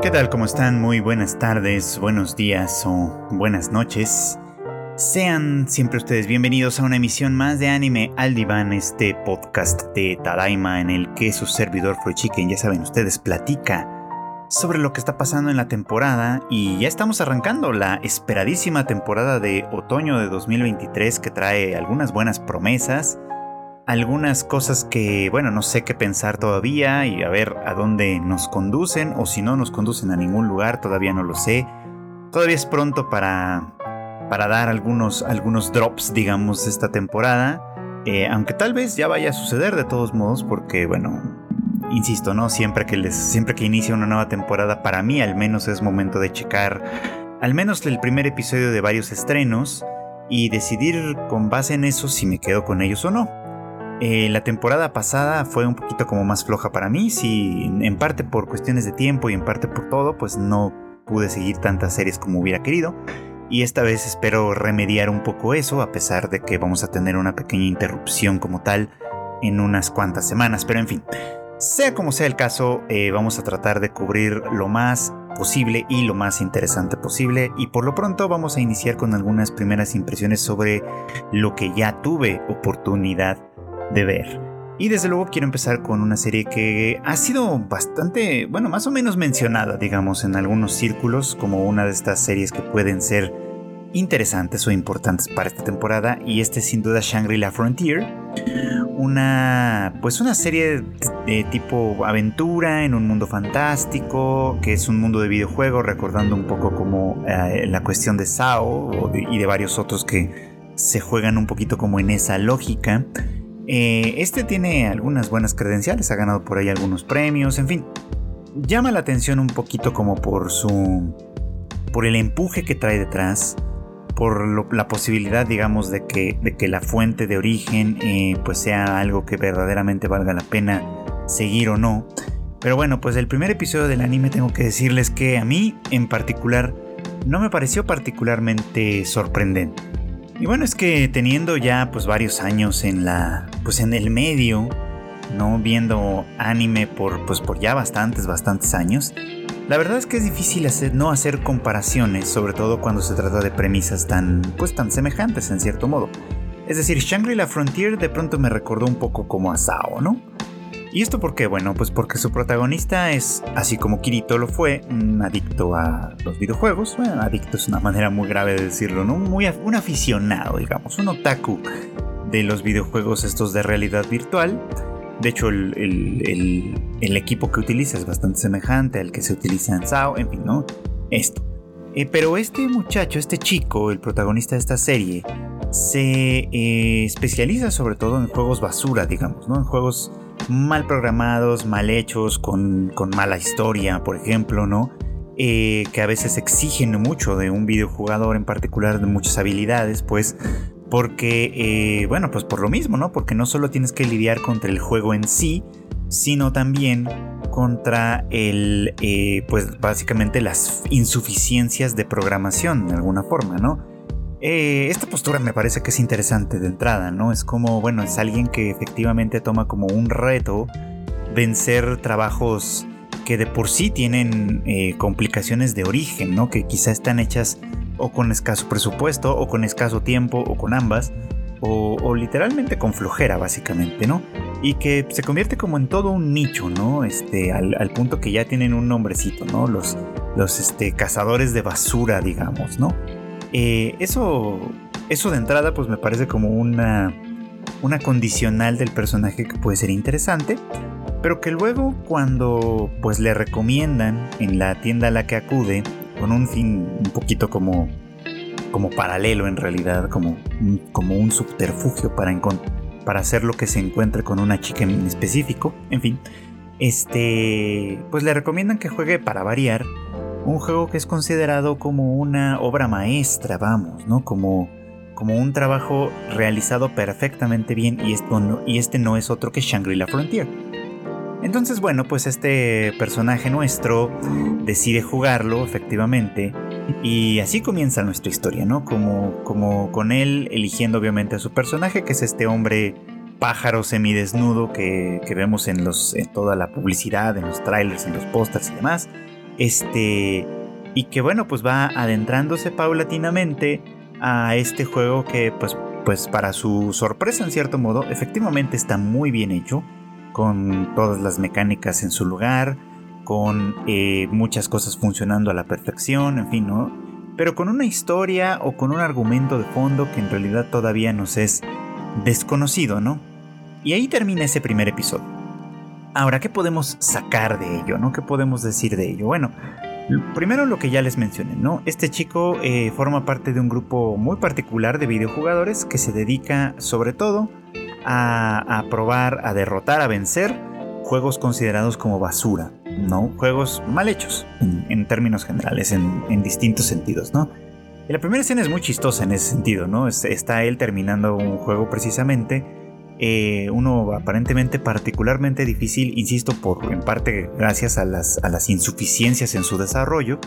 ¿Qué tal? ¿Cómo están? Muy buenas tardes, buenos días o buenas noches. Sean siempre ustedes bienvenidos a una emisión más de Anime al Diván, este podcast de Tadaima en el que su servidor Chicken, ya saben ustedes, platica sobre lo que está pasando en la temporada y ya estamos arrancando la esperadísima temporada de otoño de 2023 que trae algunas buenas promesas algunas cosas que, bueno, no sé qué pensar todavía y a ver a dónde nos conducen o si no nos conducen a ningún lugar, todavía no lo sé. Todavía es pronto para, para dar algunos, algunos drops, digamos, esta temporada. Eh, aunque tal vez ya vaya a suceder de todos modos, porque, bueno, insisto, ¿no? Siempre que, les, siempre que inicia una nueva temporada, para mí al menos es momento de checar al menos el primer episodio de varios estrenos y decidir con base en eso si me quedo con ellos o no. Eh, la temporada pasada fue un poquito como más floja para mí, si en parte por cuestiones de tiempo y en parte por todo, pues no pude seguir tantas series como hubiera querido. Y esta vez espero remediar un poco eso, a pesar de que vamos a tener una pequeña interrupción como tal en unas cuantas semanas. Pero en fin, sea como sea el caso, eh, vamos a tratar de cubrir lo más posible y lo más interesante posible. Y por lo pronto vamos a iniciar con algunas primeras impresiones sobre lo que ya tuve oportunidad de ver. Y desde luego quiero empezar con una serie que ha sido bastante, bueno, más o menos mencionada, digamos, en algunos círculos como una de estas series que pueden ser interesantes o importantes para esta temporada y este sin duda Shangri-La Frontier, una pues una serie de tipo aventura en un mundo fantástico, que es un mundo de videojuegos, recordando un poco como eh, la cuestión de Sao y de varios otros que se juegan un poquito como en esa lógica. Eh, este tiene algunas buenas credenciales, ha ganado por ahí algunos premios, en fin. Llama la atención un poquito como por su... por el empuje que trae detrás, por la posibilidad, digamos, de que, de que la fuente de origen eh, pues sea algo que verdaderamente valga la pena seguir o no. Pero bueno, pues el primer episodio del anime tengo que decirles que a mí en particular no me pareció particularmente sorprendente. Y bueno, es que teniendo ya pues varios años en la pues en el medio, no viendo anime por pues por ya bastantes bastantes años, la verdad es que es difícil hacer, no hacer comparaciones, sobre todo cuando se trata de premisas tan pues tan semejantes en cierto modo. Es decir, Shangri-La Frontier de pronto me recordó un poco como a Sao, ¿no? ¿Y esto por qué? Bueno, pues porque su protagonista es, así como Kirito lo fue, un adicto a los videojuegos. Bueno, adicto es una manera muy grave de decirlo, ¿no? Muy, un aficionado, digamos, un otaku de los videojuegos estos de realidad virtual. De hecho, el, equipo que utiliza es bastante semejante al que se utiliza en SAO, en fin, ¿no? Esto. Eh, pero este muchacho, este chico, el protagonista de esta serie, se eh, especializa sobre todo en juegos basura, digamos, ¿no? En juegos mal programados, mal hechos, con, mala historia, por ejemplo, ¿no? Eh, que a veces exigen mucho de un videojugador en particular, de muchas habilidades, pues porque, eh, bueno, pues por lo mismo, ¿no? Porque no solo tienes que lidiar contra el juego en sí, sino también contra el, eh, pues básicamente las insuficiencias de programación de alguna forma, ¿no? Eh, esta postura me parece que es interesante de entrada, ¿no? Es como, bueno, es alguien que efectivamente toma como un reto vencer trabajos que de por sí tienen eh, complicaciones de origen, ¿no? Que quizá están hechas o con escaso presupuesto, o con escaso tiempo, o con ambas, o, literalmente con flojera, básicamente, ¿no? Y que se convierte como en todo un nicho, ¿no? Este, al, punto que ya tienen un nombrecito, ¿no? Los, los este, cazadores de basura, digamos, ¿no? Eh, eso, eso de entrada pues me parece como una, una condicional del personaje que puede ser interesante, pero que luego cuando pues le recomiendan en la tienda a la que acude, con un fin un poquito como, como paralelo en realidad, como, como un subterfugio para, para hacer lo que se encuentre con una chica en específico, en fin, este, pues le recomiendan que juegue para variar un juego que es considerado como una obra maestra, vamos, ¿no? Como, como un trabajo realizado perfectamente bien y, esto y este no es otro que Shangri-La Frontier. Entonces, bueno, pues este personaje nuestro decide jugarlo, efectivamente, y así comienza nuestra historia, ¿no? Como, como con él eligiendo obviamente a su personaje, que es este hombre pájaro semidesnudo que, que vemos en, los, en toda la publicidad, en los trailers, en los pósters y demás Este, y que bueno, pues va adentrándose paulatinamente a este juego que pues, pues para su sorpresa en cierto modo, efectivamente está muy bien hecho, con todas las mecánicas en su lugar, con eh, muchas cosas funcionando a la perfección, en fin, ¿no? Pero con una historia o con un argumento de fondo que en realidad todavía nos es desconocido, ¿no? Y ahí termina ese primer episodio. Ahora, ¿qué podemos sacar de ello, no? ¿Qué podemos decir de ello? Bueno, Primero lo que ya les mencioné, ¿no? Este chico eh, forma parte de un grupo muy particular de videojugadores que se dedica sobre todo a, probar, a derrotar, a vencer juegos considerados como basura, ¿no? Juegos mal hechos en, términos generales, en, distintos sentidos, ¿no? Y la primera escena es muy chistosa en ese sentido, ¿no? está él terminando un juego precisamente eh, uno aparentemente particularmente difícil, insisto, por en parte gracias a las, a las insuficiencias en su desarrollo,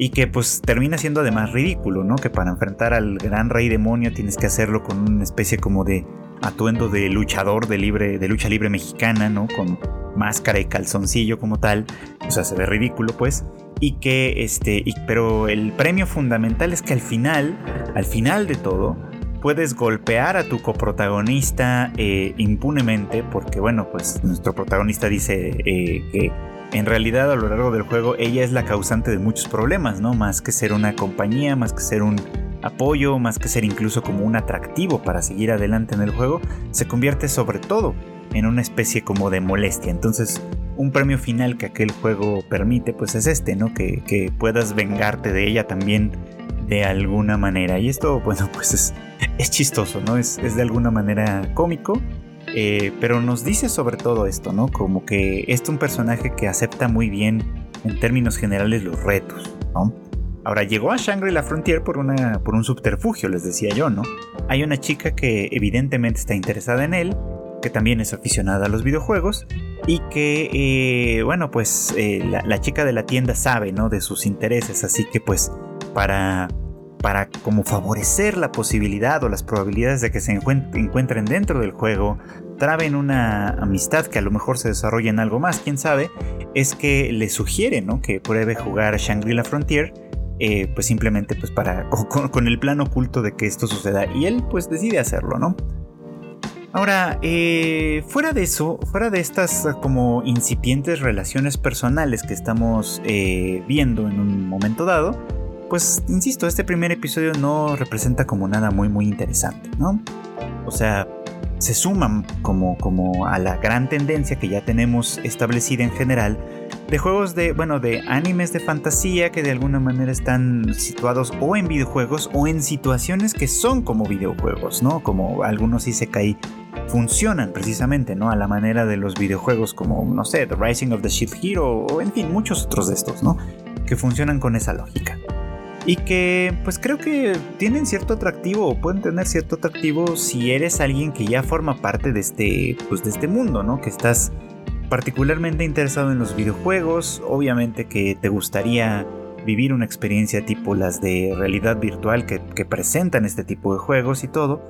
y que pues termina siendo además ridículo, ¿no? Que para enfrentar al gran rey demonio tienes que hacerlo con una especie como de atuendo de luchador de, libre, de lucha libre mexicana, ¿no? Con máscara y calzoncillo como tal, o sea, se ve ridículo pues, y que este, pero el premio fundamental es que al final, al final de todo, puedes golpear a tu coprotagonista eh, impunemente, porque bueno, pues nuestro protagonista dice eh, que en realidad a lo largo del juego ella es la causante de muchos problemas, ¿no? Más que ser una compañía, más que ser un apoyo, más que ser incluso como un atractivo para seguir adelante en el juego, se convierte sobre todo en una especie como de molestia. Entonces, un premio final que aquel juego permite, pues es este, ¿no? Que, que puedas vengarte de ella también de alguna manera. Y esto, bueno, pues es, es chistoso, ¿no? Es, de alguna manera cómico. Eh, pero nos dice sobre todo esto, ¿no? Como que es un personaje que acepta muy bien, en términos generales, los retos, ¿no? Ahora llegó a Shangri-La Frontier por, una, por un subterfugio, les decía yo, ¿no? Hay una chica que evidentemente está interesada en él, que también es aficionada a los videojuegos y que, eh, bueno, pues eh, la, chica de la tienda sabe, ¿no? De sus intereses, así que pues para para como favorecer la posibilidad o las probabilidades de que se encuentren dentro del juego, traben una amistad que a lo mejor se desarrolle en algo más, quién sabe, es que le sugiere ¿no? que pruebe jugar Shangri-La Frontier, eh, pues simplemente pues para, con, el plan oculto de que esto suceda, y él pues decide hacerlo, ¿no? Ahora, eh, fuera de eso, fuera de estas como incipientes relaciones personales que estamos eh, viendo en un momento dado, pues insisto, este primer episodio no representa como nada muy muy interesante, ¿no? O sea, se suman como, como a la gran tendencia que ya tenemos establecida en general de juegos de, bueno, de animes de fantasía que de alguna manera están situados o en videojuegos o en situaciones que son como videojuegos, ¿no? Como algunos Isekai funcionan precisamente, ¿no? A la manera de los videojuegos como, no sé, The Rising of the Shield Hero o en fin, muchos otros de estos, ¿no? Que funcionan con esa lógica y que pues creo que tienen cierto atractivo o pueden tener cierto atractivo si eres alguien que ya forma parte de este pues de este mundo, ¿no? Que estás particularmente interesado en los videojuegos, obviamente que te gustaría vivir una experiencia tipo las de realidad virtual que, presentan este tipo de juegos y todo.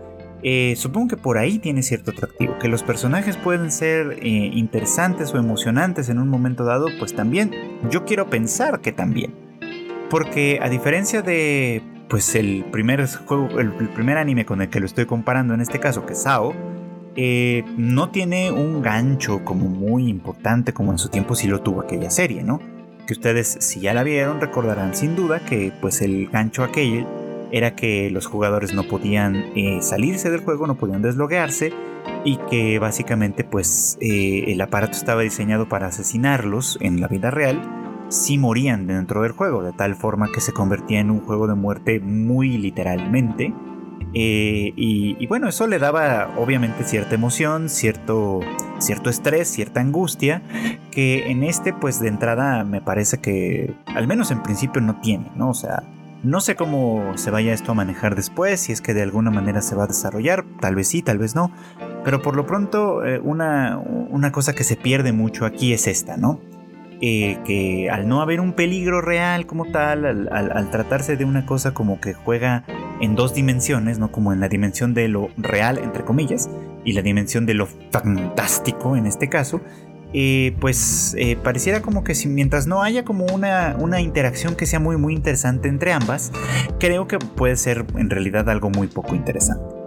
Eh, supongo que por ahí tiene cierto atractivo. Que los personajes pueden ser eh, interesantes o emocionantes en un momento dado, pues también. Yo quiero pensar que también. Porque a diferencia de pues el primer juego, el, primer anime con el que lo estoy comparando en este caso, que es Sao, eh, no tiene un gancho como muy importante como en su tiempo sí lo tuvo aquella serie, ¿no? Que ustedes si ya la vieron recordarán sin duda que pues el gancho aquel era que los jugadores no podían eh, salirse del juego, no podían desloguearse y que básicamente pues eh, el aparato estaba diseñado para asesinarlos en la vida real si morían dentro del juego, de tal forma que se convertía en un juego de muerte muy literalmente. Eh, y, bueno, eso le daba obviamente cierta emoción, cierto, cierto estrés, cierta angustia, que en este pues de entrada me parece que al menos en principio no tiene, ¿no? O sea, no sé cómo se vaya esto a manejar después, si es que de alguna manera se va a desarrollar, tal vez sí, tal vez no, pero por lo pronto eh, una, una cosa que se pierde mucho aquí es esta, ¿no? Eh, que al no haber un peligro real como tal, al, tratarse de una cosa como que juega en dos dimensiones, no como en la dimensión de lo real, entre comillas, y la dimensión de lo fantástico en este caso, eh, pues eh, pareciera como que si mientras no haya como una, una interacción que sea muy muy interesante entre ambas, creo que puede ser en realidad algo muy poco interesante.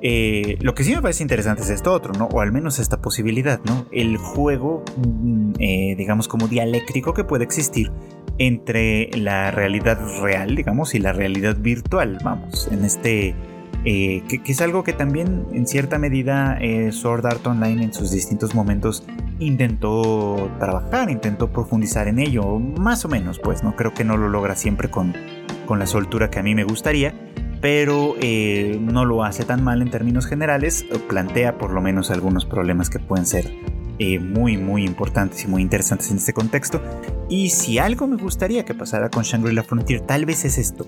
Eh, lo que sí me parece interesante es esto otro, ¿no? O al menos esta posibilidad, ¿no? El juego, mm, digamos, como dialéctico que puede existir entre la realidad real, digamos, y la realidad virtual, vamos, en este eh, que, es algo que también en cierta medida eh, Sword Art Online en sus distintos momentos intentó trabajar, intentó profundizar en ello, más o menos, pues no creo que no lo logra siempre con, con la soltura que a mí me gustaría, pero eh, no lo hace tan mal en términos generales, plantea por lo menos algunos problemas que pueden ser muy muy importantes y muy interesantes en este contexto. Y si algo me gustaría que pasara con Shangri-La Frontier, tal vez es esto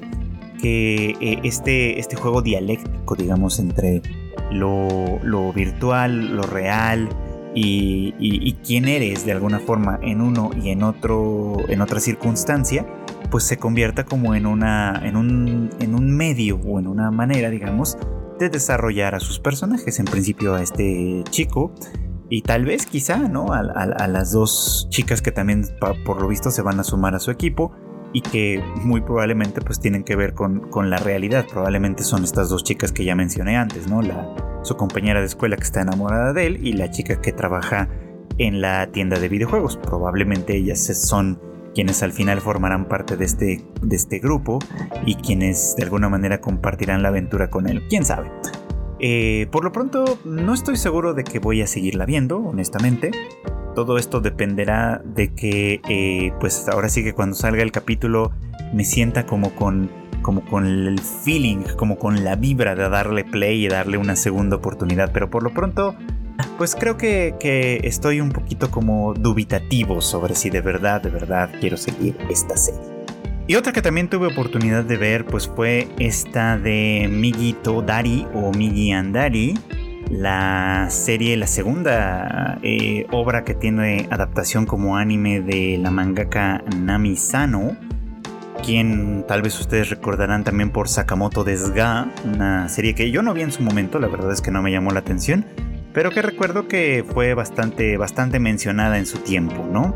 que eh, este, este juego dialéctico, digamos, entre lo, virtual, lo real y, quién eres de alguna forma en uno y en otro, en otra circunstancia, pues se convierta como en, una, en, un, en un medio o en una manera, digamos, de desarrollar a sus personajes. En principio a este chico y tal vez quizá, ¿no? A, las dos chicas que también por lo visto se van a sumar a su equipo y que muy probablemente pues tienen que ver con, la realidad. Probablemente son estas dos chicas que ya mencioné antes, ¿no? La, su compañera de escuela que está enamorada de él y la chica que trabaja en la tienda de videojuegos. Probablemente ellas son quienes al final formarán parte de este, de este grupo y quienes de alguna manera compartirán la aventura con él. ¿Quién sabe? Eh, por lo pronto no estoy seguro de que voy a seguirla viendo, honestamente todo esto dependerá de que, eh, pues ahora sí que cuando salga el capítulo me sienta como con, como con el feeling, como con la vibra de darle play y darle una segunda oportunidad. Pero por lo pronto, pues creo que, que estoy un poquito como dubitativo sobre si de verdad, de verdad quiero seguir esta serie. Y otra que también tuve oportunidad de ver, pues fue esta de Migito Dari o Migi Andari la serie, la segunda eh, obra que tiene adaptación como anime de la mangaka Nami Sano, quien tal vez ustedes recordarán también por Sakamoto Desga, una serie que yo no vi en su momento, la verdad es que no me llamó la atención, pero que recuerdo que fue bastante, bastante mencionada en su tiempo, ¿no?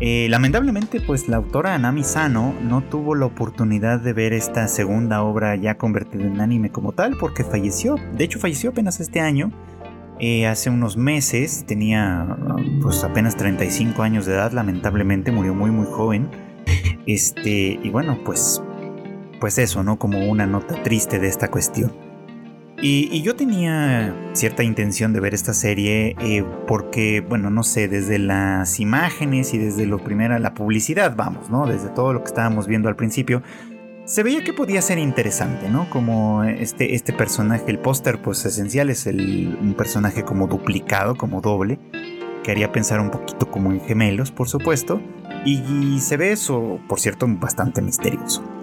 Eh, lamentablemente, pues la autora Nami Sano no tuvo la oportunidad de ver esta segunda obra ya convertida en anime como tal, porque falleció. De hecho, falleció apenas este año. Eh, hace unos meses, tenía pues apenas 35 años de edad, lamentablemente murió muy muy joven. Este, y bueno, pues pues eso, ¿no? Como una nota triste de esta cuestión. Y, yo tenía cierta intención de ver esta serie eh, porque, bueno, no sé, desde las imágenes y desde lo primero, la publicidad, vamos, ¿no? Desde todo lo que estábamos viendo al principio, se veía que podía ser interesante, ¿no? Como este, este personaje, el póster, pues esencial es el, un personaje como duplicado, como doble, que haría pensar un poquito como en gemelos, por supuesto, y se ve eso, por cierto, bastante misterioso.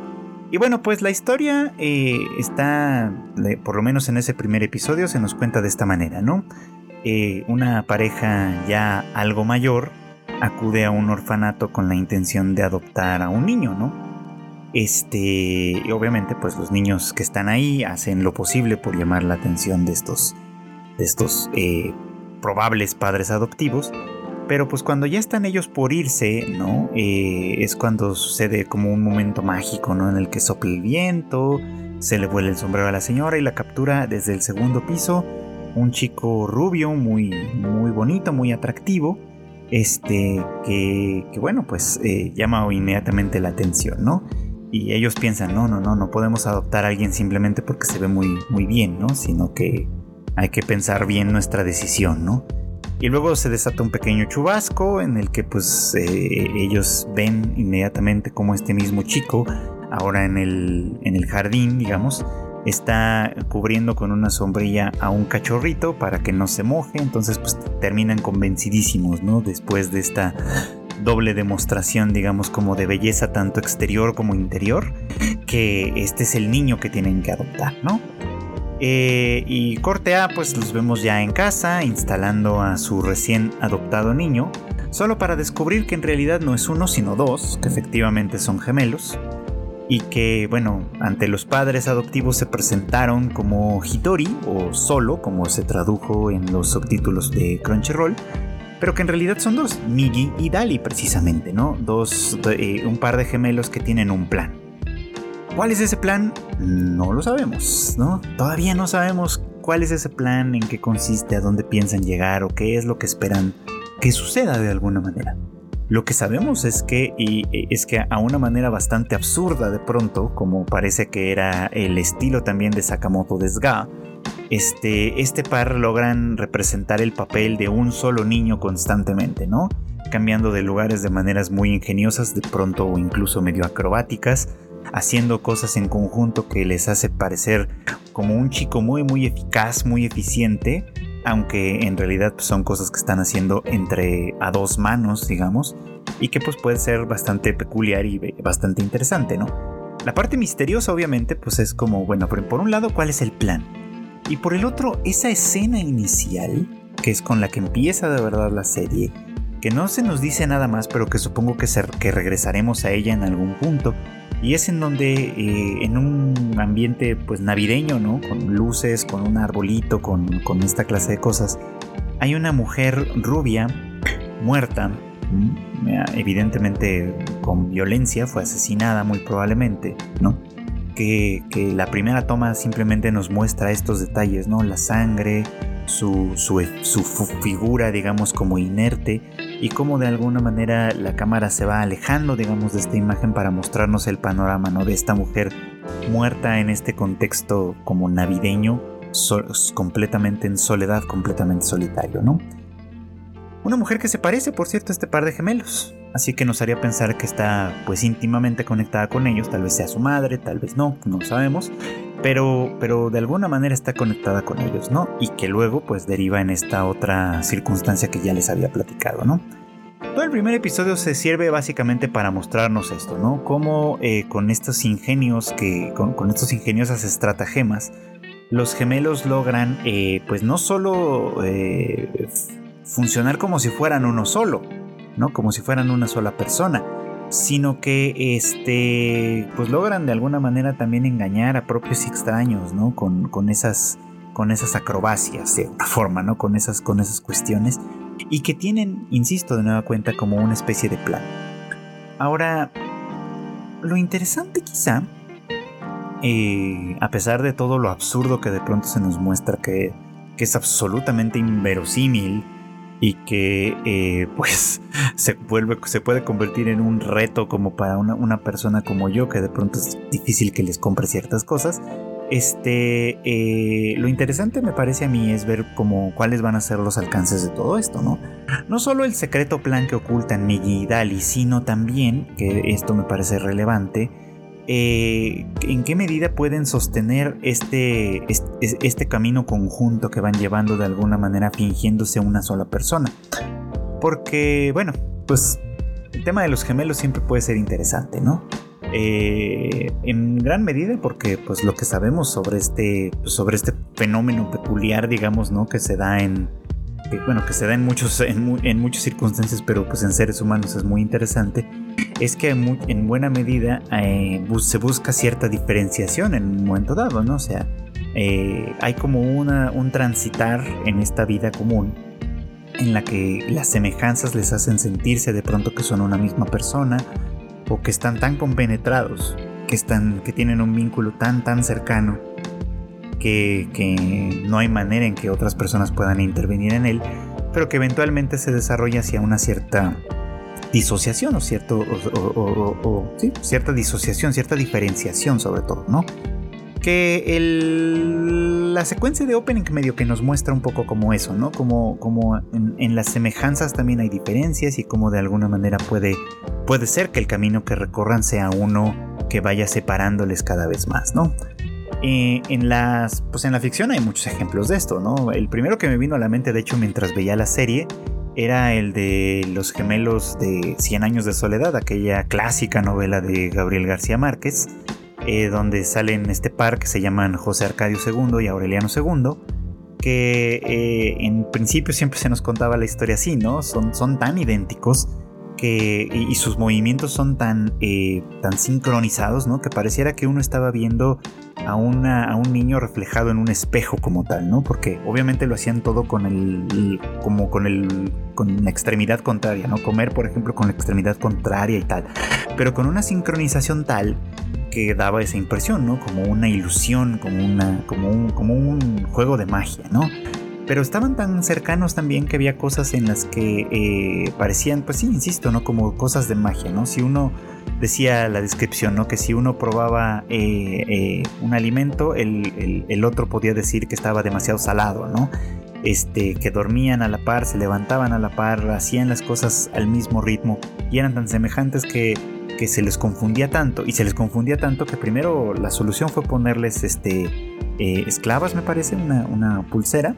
Y bueno, pues la historia eh, está, por lo menos en ese primer episodio, se nos cuenta de esta manera, ¿no? Eh, una pareja ya algo mayor acude a un orfanato con la intención de adoptar a un niño, ¿no? Este, y obviamente, pues los niños que están ahí hacen lo posible por llamar la atención de estos, de estos eh, probables padres adoptivos pero pues cuando ya están ellos por irse, ¿no? Eh, es cuando sucede como un momento mágico, ¿no? En el que sopla el viento, se le vuela el sombrero a la señora y la captura desde el segundo piso un chico rubio, muy, muy bonito, muy atractivo, este, que, bueno, pues eh, llama inmediatamente la atención, ¿no? Y ellos piensan, no, no, no, no podemos adoptar a alguien simplemente porque se ve muy, muy bien, ¿no? Sino que hay que pensar bien nuestra decisión, ¿no? Y luego se desata un pequeño chubasco en el que pues eh, ellos ven inmediatamente como este mismo chico, ahora en el, en el jardín, digamos, está cubriendo con una sombrilla a un cachorrito para que no se moje, entonces pues terminan convencidísimos, ¿no? Después de esta doble demostración, digamos, como de belleza tanto exterior como interior, que este es el niño que tienen que adoptar, ¿no? Eh, y corte A, pues los vemos ya en casa, instalando a su recién adoptado niño, solo para descubrir que en realidad no es uno, sino dos, que efectivamente son gemelos, y que, bueno, ante los padres adoptivos se presentaron como Hitori, o solo, como se tradujo en los subtítulos de Crunchyroll, pero que en realidad son dos, Migi y Dali precisamente, ¿no? Dos, eh, un par de gemelos que tienen un plan. ¿Cuál es ese plan? No lo sabemos, ¿no? Todavía no sabemos cuál es ese plan, en qué consiste, a dónde piensan llegar o qué es lo que esperan que suceda de alguna manera. Lo que sabemos es que, y, es que a una manera bastante absurda de pronto, como parece que era el estilo también de Sakamoto Desga, este, este par logran representar el papel de un solo niño constantemente, ¿no? Cambiando de lugares de maneras muy ingeniosas, de pronto o incluso medio acrobáticas, haciendo cosas en conjunto que les hace parecer como un chico muy muy eficaz, muy eficiente, aunque en realidad pues, son cosas que están haciendo entre a dos manos, digamos, y que pues puede ser bastante peculiar y bastante interesante, ¿no? La parte misteriosa obviamente pues es como, bueno, por un lado, ¿cuál es el plan? Y por el otro, esa escena inicial, que es con la que empieza de verdad la serie, que no se nos dice nada más, pero que supongo que, que regresaremos a ella en algún punto, y es en donde eh, en un ambiente pues navideño, ¿no? Con luces, con un arbolito, con, esta clase de cosas, hay una mujer rubia muerta, evidentemente con violencia, fue asesinada muy probablemente, ¿no? Que, que, la primera toma simplemente nos muestra estos detalles, ¿no? La sangre, su, su, su figura, digamos, como inerte y cómo de alguna manera la cámara se va alejando, digamos, de esta imagen para mostrarnos el panorama, ¿no? De esta mujer muerta en este contexto como navideño, completamente en soledad, completamente solitario, ¿no? Una mujer que se parece, por cierto, a este par de gemelos, así que nos haría pensar que está pues íntimamente conectada con ellos, tal vez sea su madre, tal vez no, no sabemos, pero, pero de alguna manera está conectada con ellos, ¿no? Y que luego pues deriva en esta otra circunstancia que ya les había platicado, ¿no? Todo el primer episodio se sirve básicamente para mostrarnos esto, ¿no? Cómo eh, con estos ingenios, que, con, estos ingeniosas estratagemas, los gemelos logran eh, pues no solo eh, funcionar como si fueran uno solo, ¿no? Como si fueran una sola persona, sino que este, pues logran de alguna manera también engañar a propios extraños, ¿no? Con, con, esas, con esas acrobacias, de alguna forma, ¿no? Con esas, con esas cuestiones, y que tienen, insisto, de nueva cuenta, como una especie de plan. Ahora, lo interesante quizá, eh, a pesar de todo lo absurdo que de pronto se nos muestra que, que es absolutamente inverosímil, y que eh, pues se, vuelve, se puede convertir en un reto como para una, persona como yo que de pronto es difícil que les compre ciertas cosas. Este, eh, lo interesante me parece a mí es ver como cuáles van a ser los alcances de todo esto, ¿no? No solo el secreto plan que ocultan Migi y Dali, sino también, que esto me parece relevante, eh, en qué medida pueden sostener este, este, camino conjunto que van llevando de alguna manera fingiéndose una sola persona. Porque, bueno, pues el tema de los gemelos siempre puede ser interesante, ¿no? Eh, en gran medida porque pues lo que sabemos sobre este, sobre este fenómeno peculiar, digamos, ¿no? Que se da en, bueno, que se da en, muchos, en, muchas circunstancias, pero pues en seres humanos es muy interesante, es que en, buena medida eh, se busca cierta diferenciación en un momento dado, ¿no? O sea, eh, hay como un transitar en esta vida común en la que las semejanzas les hacen sentirse de pronto que son una misma persona o que están tan compenetrados, que, están, que tienen un vínculo tan tan cercano que, no hay manera en que otras personas puedan intervenir en él, pero que eventualmente se desarrolla hacia una cierta disociación o, cierto, o, cierta disociación, cierta diferenciación sobre todo, ¿no? Que el, la secuencia de opening medio que nos muestra un poco como eso, ¿no? Como, como en, las semejanzas también hay diferencias y como de alguna manera puede, puede ser que el camino que recorran sea uno que vaya separándoles cada vez más, ¿no? Eh, en, las, pues en la ficción hay muchos ejemplos de esto, ¿no? El primero que me vino a la mente, de hecho, mientras veía la serie, era el de los gemelos de Cien años de soledad, aquella clásica novela de Gabriel García Márquez, eh, donde salen este par que se llaman José Arcadio II y Aureliano II, que eh, en principio siempre se nos contaba la historia así, ¿no? Son, son tan idénticos que, y, sus movimientos son tan, tan sincronizados, ¿no? Que pareciera que uno estaba viendo a, a un niño reflejado en un espejo como tal, ¿no? Porque obviamente lo hacían todo con el, como con el, con la extremidad contraria, ¿no? Comer, por ejemplo, con la extremidad contraria y tal. Pero con una sincronización tal que daba esa impresión, ¿no? Como una ilusión, como, una, como, un, como un juego de magia, ¿no? Pero estaban tan cercanos también que había cosas en las que eh, parecían, pues sí, insisto, ¿no? Como cosas de magia, ¿no? Si uno decía la descripción, ¿no? Que si uno probaba eh, eh, un alimento, el, el, otro podía decir que estaba demasiado salado, ¿no? Este, que dormían a la par, se levantaban a la par, hacían las cosas al mismo ritmo y eran tan semejantes que, que se les confundía tanto y se les confundía tanto que primero la solución fue ponerles este, esclavas, me parece, una, una pulsera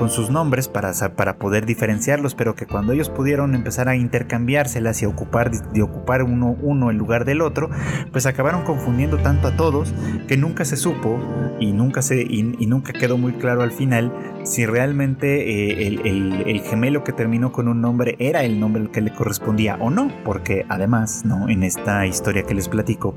con sus nombres para, para poder diferenciarlos, pero que cuando ellos pudieron empezar a intercambiárselas y ocupar, de ocupar uno, uno en lugar del otro, pues acabaron confundiendo tanto a todos que nunca se supo y nunca, se, y, nunca quedó muy claro al final si realmente eh, el, el, gemelo que terminó con un nombre era el nombre que le correspondía o no, porque además, ¿no? en esta historia que les platico,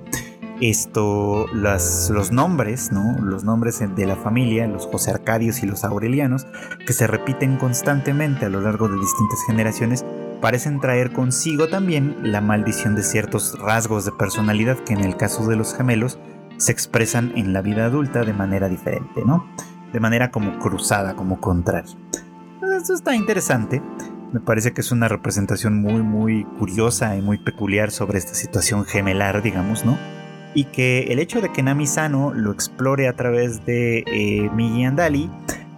esto, los nombres, ¿no? Los nombres de la familia, los José Arcadios y los Aurelianos, que se repiten constantemente a lo largo de distintas generaciones, parecen traer consigo también la maldición de ciertos rasgos de personalidad que en el caso de los gemelos se expresan en la vida adulta de manera diferente, ¿no? De manera como cruzada, como contraria. Eso está interesante. Me parece que es una representación muy, muy curiosa y muy peculiar sobre esta situación gemelar, digamos, ¿no? Y que el hecho de que Nami Sano lo explore a través de eh, Migi Andali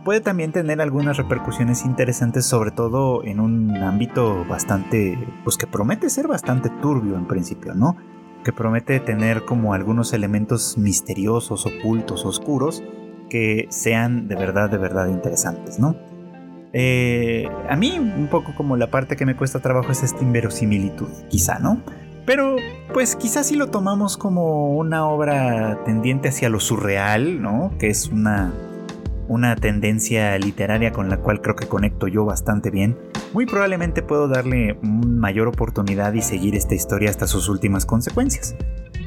puede también tener algunas repercusiones interesantes, sobre todo en un ámbito bastante, pues que promete ser bastante turbio en principio, ¿no? Que promete tener como algunos elementos misteriosos, ocultos, oscuros, que sean de verdad, de verdad interesantes, ¿no? Eh, a mí un poco como la parte que me cuesta trabajo es esta inverosimilitud, quizá, ¿no? Pero pues quizás si lo tomamos como una obra tendiente hacia lo surreal, ¿no? Que es una, una tendencia literaria con la cual creo que conecto yo bastante bien. Muy probablemente puedo darle mayor oportunidad y seguir esta historia hasta sus últimas consecuencias.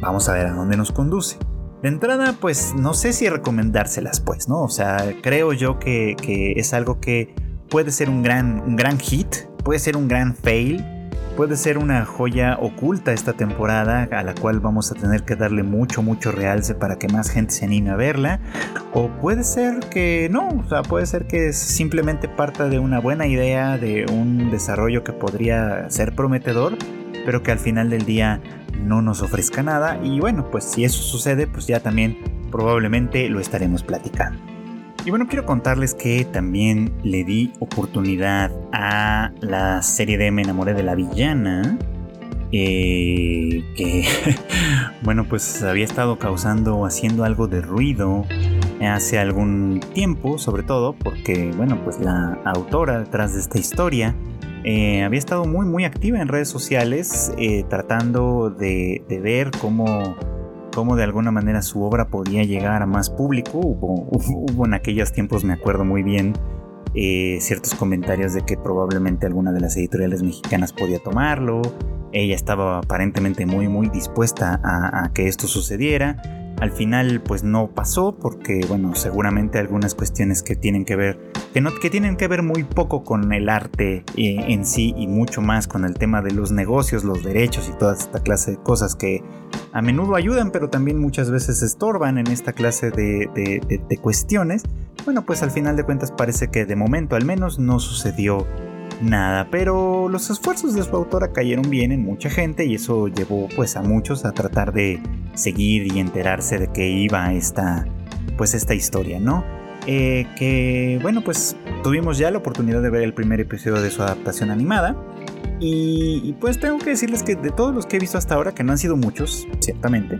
Vamos a ver a dónde nos conduce. De entrada, pues no sé si recomendárselas, pues, ¿no? O sea, creo yo que, que es algo que puede ser un gran, un gran hit, puede ser un gran fail, puede ser una joya oculta esta temporada a la cual vamos a tener que darle mucho, mucho realce para que más gente se anime a verla. O puede ser que no, o sea, puede ser que simplemente parta de una buena idea, de un desarrollo que podría ser prometedor, pero que al final del día no nos ofrezca nada. Y bueno, pues si eso sucede, pues ya también probablemente lo estaremos platicando. Y bueno, quiero contarles que también le di oportunidad a la serie de Me enamoré de la villana. Eh, que, bueno, pues había estado causando, haciendo algo de ruido hace algún tiempo, sobre todo porque, bueno, pues la autora detrás de esta historia eh, había estado muy, muy activa en redes sociales eh, tratando de, de ver cómo cómo de alguna manera su obra podía llegar a más público. Hubo, en aquellos tiempos, me acuerdo muy bien, eh, ciertos comentarios de que probablemente alguna de las editoriales mexicanas podía tomarlo. Ella estaba aparentemente muy muy dispuesta a que esto sucediera. Al final pues no pasó porque bueno seguramente algunas cuestiones que tienen que ver que, no, que tienen que ver muy poco con el arte eh, en sí y mucho más con el tema de los negocios, los derechos y toda esta clase de cosas que a menudo ayudan pero también muchas veces estorban en esta clase de, de cuestiones. Bueno pues al final de cuentas parece que de momento al menos no sucedió nada, pero los esfuerzos de su autora cayeron bien en mucha gente y eso llevó pues a muchos a tratar de seguir y enterarse de qué iba esta pues esta historia, ¿no? Eh, que bueno pues tuvimos ya la oportunidad de ver el primer episodio de su adaptación animada y, pues tengo que decirles que de todos los que he visto hasta ahora, que no han sido muchos, ciertamente,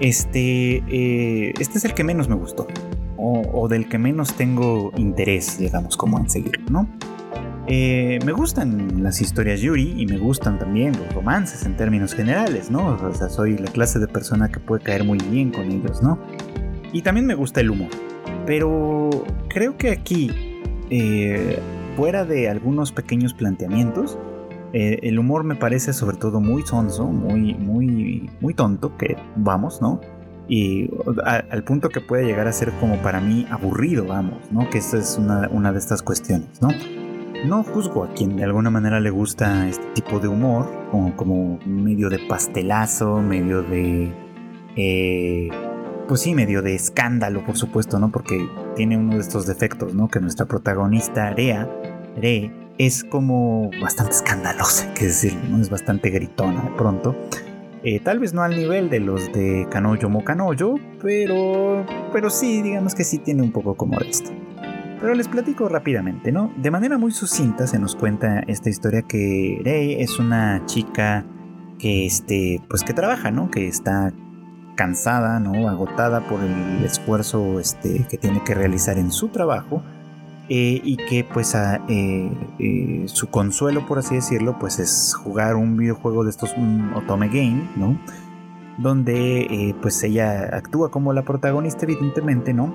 este, eh, este es el que menos me gustó o, o del que menos tengo interés, digamos, como en seguirlo, ¿no? Eh, me gustan las historias Yuri y me gustan también los romances en términos generales, ¿no? O sea, soy la clase de persona que puede caer muy bien con ellos, ¿no? Y también me gusta el humor. Pero creo que aquí, eh, fuera de algunos pequeños planteamientos, eh, el humor me parece sobre todo muy sonso, muy, muy, muy tonto, que vamos, ¿no? Y al punto que puede llegar a ser como para mí aburrido, vamos, ¿no? Que esta es una, una de estas cuestiones, ¿no? no juzgo a quien de alguna manera le gusta este tipo de humor, como, como medio de pastelazo, medio de... Eh, pues sí, medio de escándalo, por supuesto, ¿no? Porque tiene uno de estos defectos, ¿no? Que nuestra protagonista, Rea, Re, es como bastante escandalosa, que decir, ¿no? Es bastante gritona de pronto. Eh, tal vez no al nivel de los de Canoyo Mocanoyo, pero, pero sí, digamos que sí tiene un poco como de esto. Pero les platico rápidamente, ¿no? De manera muy sucinta se nos cuenta esta historia que Rey es una chica que, este, pues que trabaja, ¿no? Que está cansada, ¿no? Agotada por el esfuerzo este, que tiene que realizar en su trabajo. Eh, y que pues eh, eh, su consuelo por así decirlo pues es jugar un videojuego de estos un otome game no donde pues ella actúa como la protagonista evidentemente no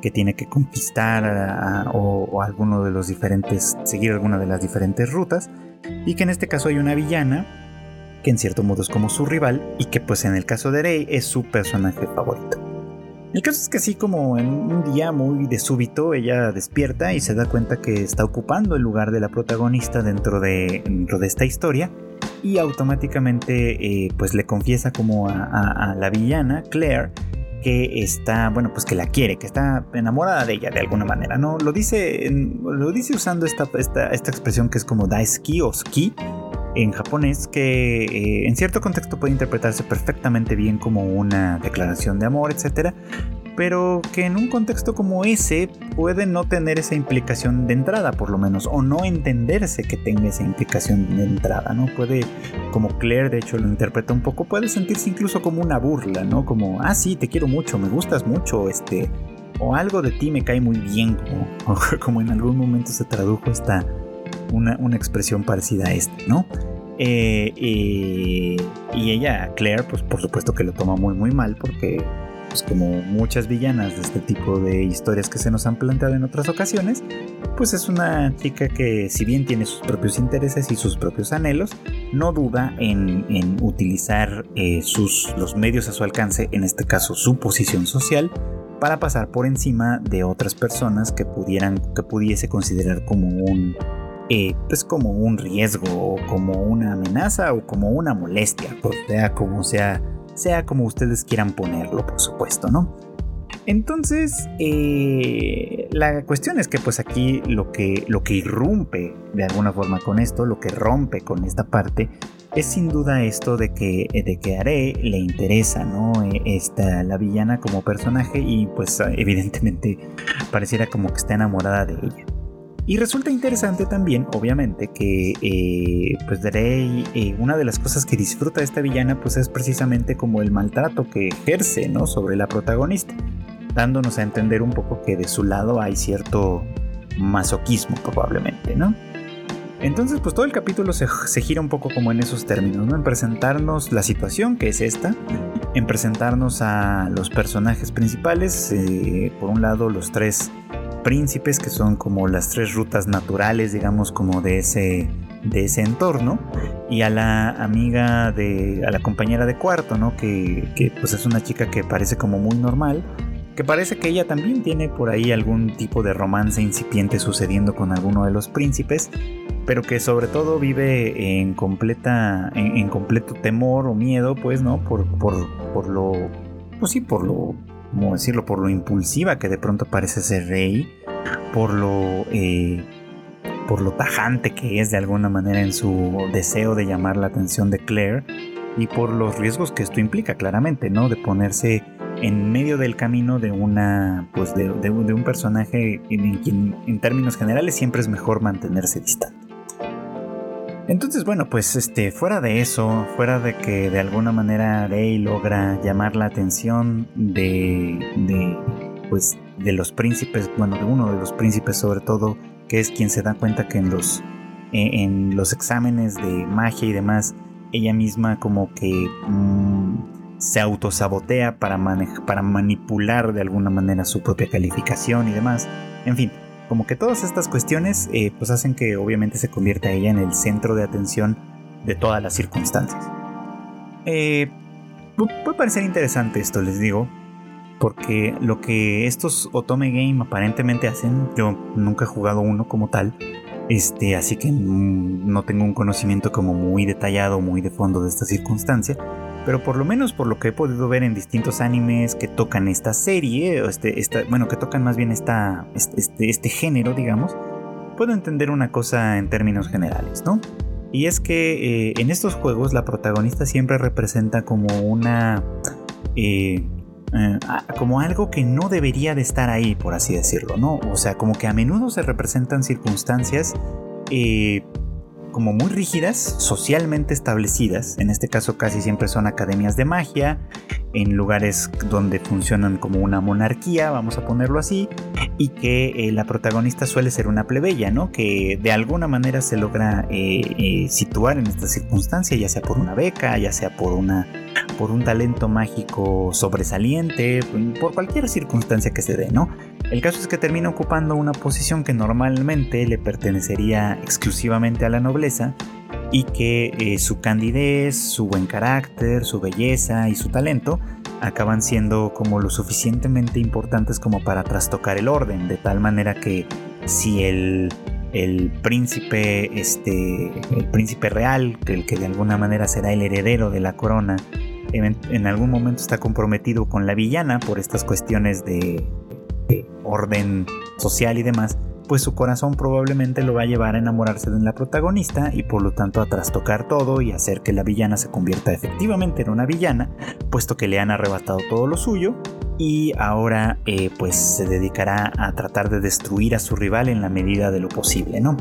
que tiene que conquistar o, alguno de los diferentes, seguir alguna de las diferentes rutas, y que en este caso hay una villana, que en cierto modo es como su rival, y que pues en el caso de Rey es su personaje favorito. El caso es que así como en un día muy de súbito ella despierta y se da cuenta que está ocupando el lugar de la protagonista dentro de, dentro de esta historia y automáticamente eh, pues le confiesa como a la villana Claire que está, bueno, pues que la quiere, que está enamorada de ella de alguna manera, ¿no? Lo dice, lo dice usando esta, esta, esta expresión que es como daisuki o ski en japonés, que eh, en cierto contexto puede interpretarse perfectamente bien como una declaración de amor, etcétera, pero que en un contexto como ese puede no tener esa implicación de entrada, por lo menos, o no entenderse que tenga esa implicación de entrada, ¿no? Puede, como Claire de hecho lo interpreta un poco, puede sentirse incluso como una burla, ¿no? Como, ah, sí, te quiero mucho, me gustas mucho, este, o algo de ti me cae muy bien, como, como en algún momento se tradujo esta, una, una expresión parecida a esta, ¿no? Eh, y ella, Claire, pues por supuesto que lo toma muy muy mal porque pues como muchas villanas de este tipo de historias que se nos han planteado en otras ocasiones, pues es una chica que si bien tiene sus propios intereses y sus propios anhelos, no duda en, utilizar eh, sus, los medios a su alcance, en este caso su posición social, para pasar por encima de otras personas que pudieran, que pudiese considerar como un eh, pues como un riesgo o como una amenaza o como una molestia, pues sea como sea sea como ustedes quieran ponerlo, por supuesto, ¿no? Entonces, eh, la cuestión es que pues aquí lo que, lo que irrumpe de alguna forma con esto, lo que rompe con esta parte, es sin duda esto de que, de que le interesa, ¿no? E, esta, la villana como personaje y pues evidentemente pareciera como que está enamorada de ella. Y resulta interesante también, obviamente, que eh, pues eh, una de las cosas que disfruta esta villana, pues es precisamente como el maltrato que ejerce, ¿no? Sobre la protagonista, dándonos a entender un poco que de su lado hay cierto masoquismo probablemente, ¿no? Entonces, pues todo el capítulo se, gira un poco como en esos términos, ¿no? En presentarnos la situación, que es esta, en presentarnos a los personajes principales, eh, por un lado los tres príncipes, que son como las tres rutas naturales, digamos, como de ese, de ese entorno, y a la amiga de, a la compañera de cuarto, ¿no? Que, que pues es una chica que parece como muy normal, que parece que ella también tiene por ahí algún tipo de romance incipiente sucediendo con alguno de los príncipes, pero que sobre todo vive en completa, en, completo temor o miedo, pues, ¿no? Por, por, por lo, pues sí, por lo ¿cómo decirlo? Por lo impulsiva que de pronto parece ser Rey, por lo, eh, por lo tajante que es de alguna manera en su deseo de llamar la atención de Claire y por los riesgos que esto implica claramente, ¿no? De ponerse en medio del camino de una, pues de, un personaje en quien en términos generales siempre es mejor mantenerse distante. Entonces, bueno, pues este, fuera de eso, fuera de que de alguna manera Rey logra llamar la atención de, de, pues, de los príncipes, bueno, de uno de los príncipes sobre todo, que es quien se da cuenta que en los, e, en los exámenes de magia y demás, ella misma como que mm, se autosabotea para, para manipular de alguna manera su propia calificación y demás. En fin, como que todas estas cuestiones eh, pues hacen que obviamente se convierta ella en el centro de atención de todas las circunstancias. Eh, puede parecer interesante esto, les digo, porque lo que estos Otome Game aparentemente hacen, yo nunca he jugado uno como tal, Este, así que no tengo un conocimiento como muy detallado, muy de fondo de esta circunstancia. Pero por lo menos por lo que he podido ver en distintos animes que tocan esta serie, este, esta, bueno, que tocan más bien esta, este, este, este género, digamos, puedo entender una cosa en términos generales, ¿no? Y es que eh, en estos juegos la protagonista siempre representa como una... Eh, eh, como algo que no debería de estar ahí, por así decirlo, ¿no? O sea, como que a menudo se representan circunstancias como muy rígidas, socialmente establecidas. En este caso casi siempre son academias de magia, en lugares donde funcionan como una monarquía, vamos a ponerlo así, y que eh, la protagonista suele ser una plebeya, ¿no? Que de alguna manera se logra eh, eh, situar en esta circunstancia, ya sea por una beca, ya sea por una por un talento mágico sobresaliente, por cualquier circunstancia que se dé, ¿no? El caso es que termina ocupando una posición que normalmente le pertenecería exclusivamente a la nobleza y que eh, su candidez, su buen carácter, su belleza y su talento acaban siendo como lo suficientemente importantes como para trastocar el orden, de tal manera que si el, el príncipe, este, el príncipe real, el que de alguna manera será el heredero de la corona, en algún momento está comprometido con la villana por estas cuestiones de, orden social y demás, pues su corazón probablemente lo va a llevar a enamorarse de la protagonista y por lo tanto a trastocar todo y hacer que la villana se convierta efectivamente en una villana, puesto que le han arrebatado todo lo suyo y ahora eh, pues se dedicará a tratar de destruir a su rival en la medida de lo posible, ¿no?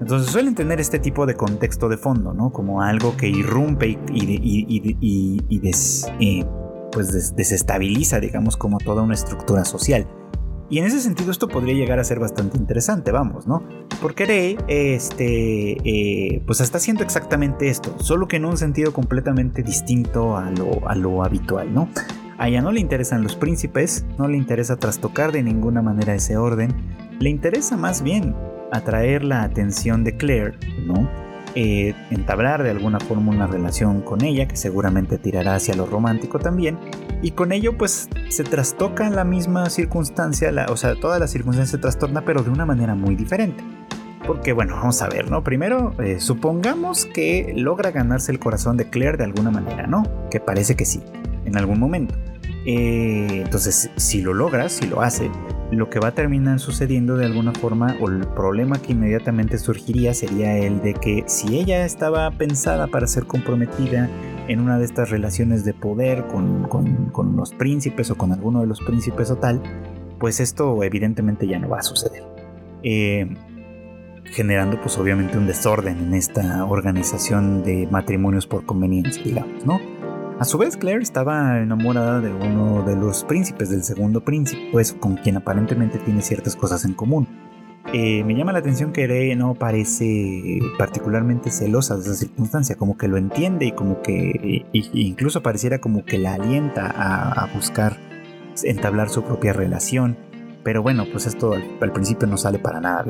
Entonces suelen tener este tipo de contexto de fondo, ¿no? Como algo que irrumpe y, y, eh, pues desestabiliza, digamos, como toda una estructura social. Y en ese sentido esto podría llegar a ser bastante interesante, vamos, ¿no? Porque Rey, este, eh, pues está haciendo exactamente esto, solo que en un sentido completamente distinto a lo, a lo habitual, ¿no? A ella no le interesan los príncipes, no le interesa trastocar de ninguna manera ese orden, le interesa más bien atraer la atención de Claire, ¿no? Eh, entablar de alguna forma una relación con ella, que seguramente tirará hacia lo romántico también, y con ello pues se trastoca la misma circunstancia, o sea, toda la circunstancia se trastorna, pero de una manera muy diferente. Porque bueno, vamos a ver, ¿no? Primero, eh, supongamos que logra ganarse el corazón de Claire de alguna manera, ¿no? Que parece que sí, en algún momento. Eh, entonces, si lo logra, si lo hace, lo que va a terminar sucediendo de alguna forma o el problema que inmediatamente surgiría sería el de que si ella estaba pensada para ser comprometida en una de estas relaciones de poder con, los príncipes o con alguno de los príncipes o tal, pues esto evidentemente ya no va a suceder. Eh, generando pues obviamente un desorden en esta organización de matrimonios por conveniencia, digamos, ¿no? A su vez, Claire estaba enamorada de uno de los príncipes, del segundo príncipe, pues con quien aparentemente tiene ciertas cosas en común. Eh, me llama la atención que Rey no parece particularmente celosa de esa circunstancia, como que lo entiende y como que incluso pareciera como que la alienta a, buscar entablar su propia relación. Pero bueno, pues esto al, principio no sale para nada.